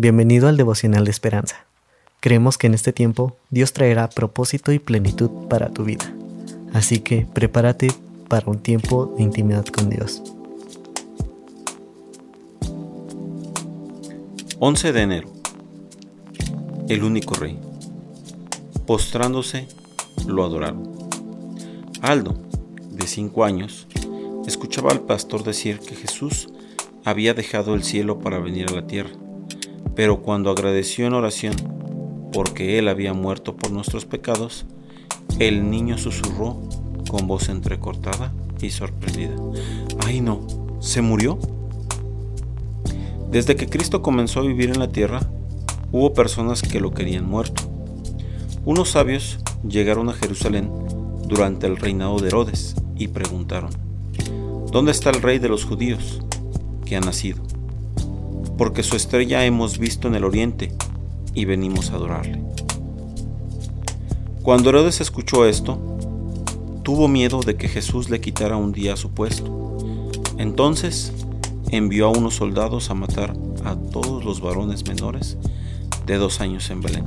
Bienvenido al devocional de esperanza. Creemos que en este tiempo Dios traerá propósito y plenitud para tu vida. Así que prepárate para un tiempo de intimidad con Dios. 11 de enero. El único rey. Postrándose, lo adoraron. Aldo, de 5 años, escuchaba al pastor decir que Jesús había dejado el cielo para venir a la tierra pero cuando agradeció en oración porque él había muerto por nuestros pecados, el niño susurró con voz entrecortada y sorprendida. ¡Ay no! ¿Se murió? Desde que Cristo comenzó a vivir en la tierra, hubo personas que lo querían muerto. Unos sabios llegaron a Jerusalén durante el reinado de Herodes y preguntaron, ¿Dónde está el rey de los judíos que ha nacido? Porque su estrella hemos visto en el oriente y venimos a adorarle. Cuando Herodes escuchó esto, tuvo miedo de que Jesús le quitara un día su puesto. Entonces envió a unos soldados a matar a todos los varones menores de dos años en Belén.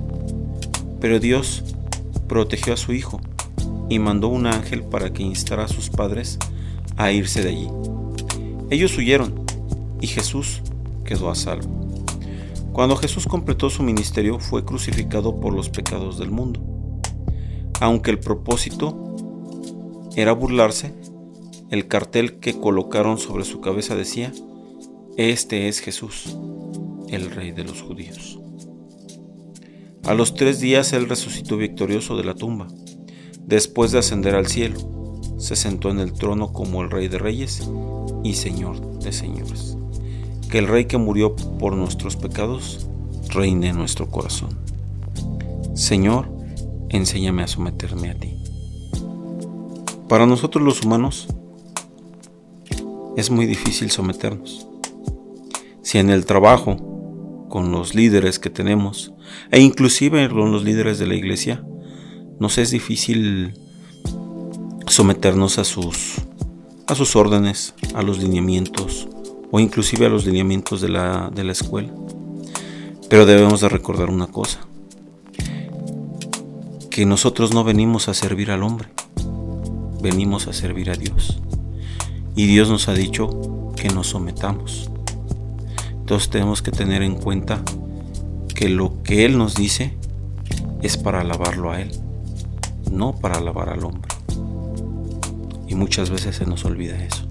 Pero Dios protegió a su hijo y mandó un ángel para que instara a sus padres a irse de allí. Ellos huyeron y Jesús quedó a salvo. Cuando Jesús completó su ministerio fue crucificado por los pecados del mundo. Aunque el propósito era burlarse, el cartel que colocaron sobre su cabeza decía, Este es Jesús, el rey de los judíos. A los tres días él resucitó victorioso de la tumba. Después de ascender al cielo, se sentó en el trono como el rey de reyes y señor de señores que el Rey que murió por nuestros pecados reine en nuestro corazón. Señor, enséñame a someterme a ti. Para nosotros los humanos es muy difícil someternos. Si en el trabajo, con los líderes que tenemos, e inclusive con los líderes de la iglesia, nos es difícil someternos a sus, a sus órdenes, a los lineamientos, o inclusive a los lineamientos de la, de la escuela. Pero debemos de recordar una cosa, que nosotros no venimos a servir al hombre, venimos a servir a Dios. Y Dios nos ha dicho que nos sometamos. Entonces tenemos que tener en cuenta que lo que Él nos dice es para alabarlo a Él, no para alabar al hombre. Y muchas veces se nos olvida eso.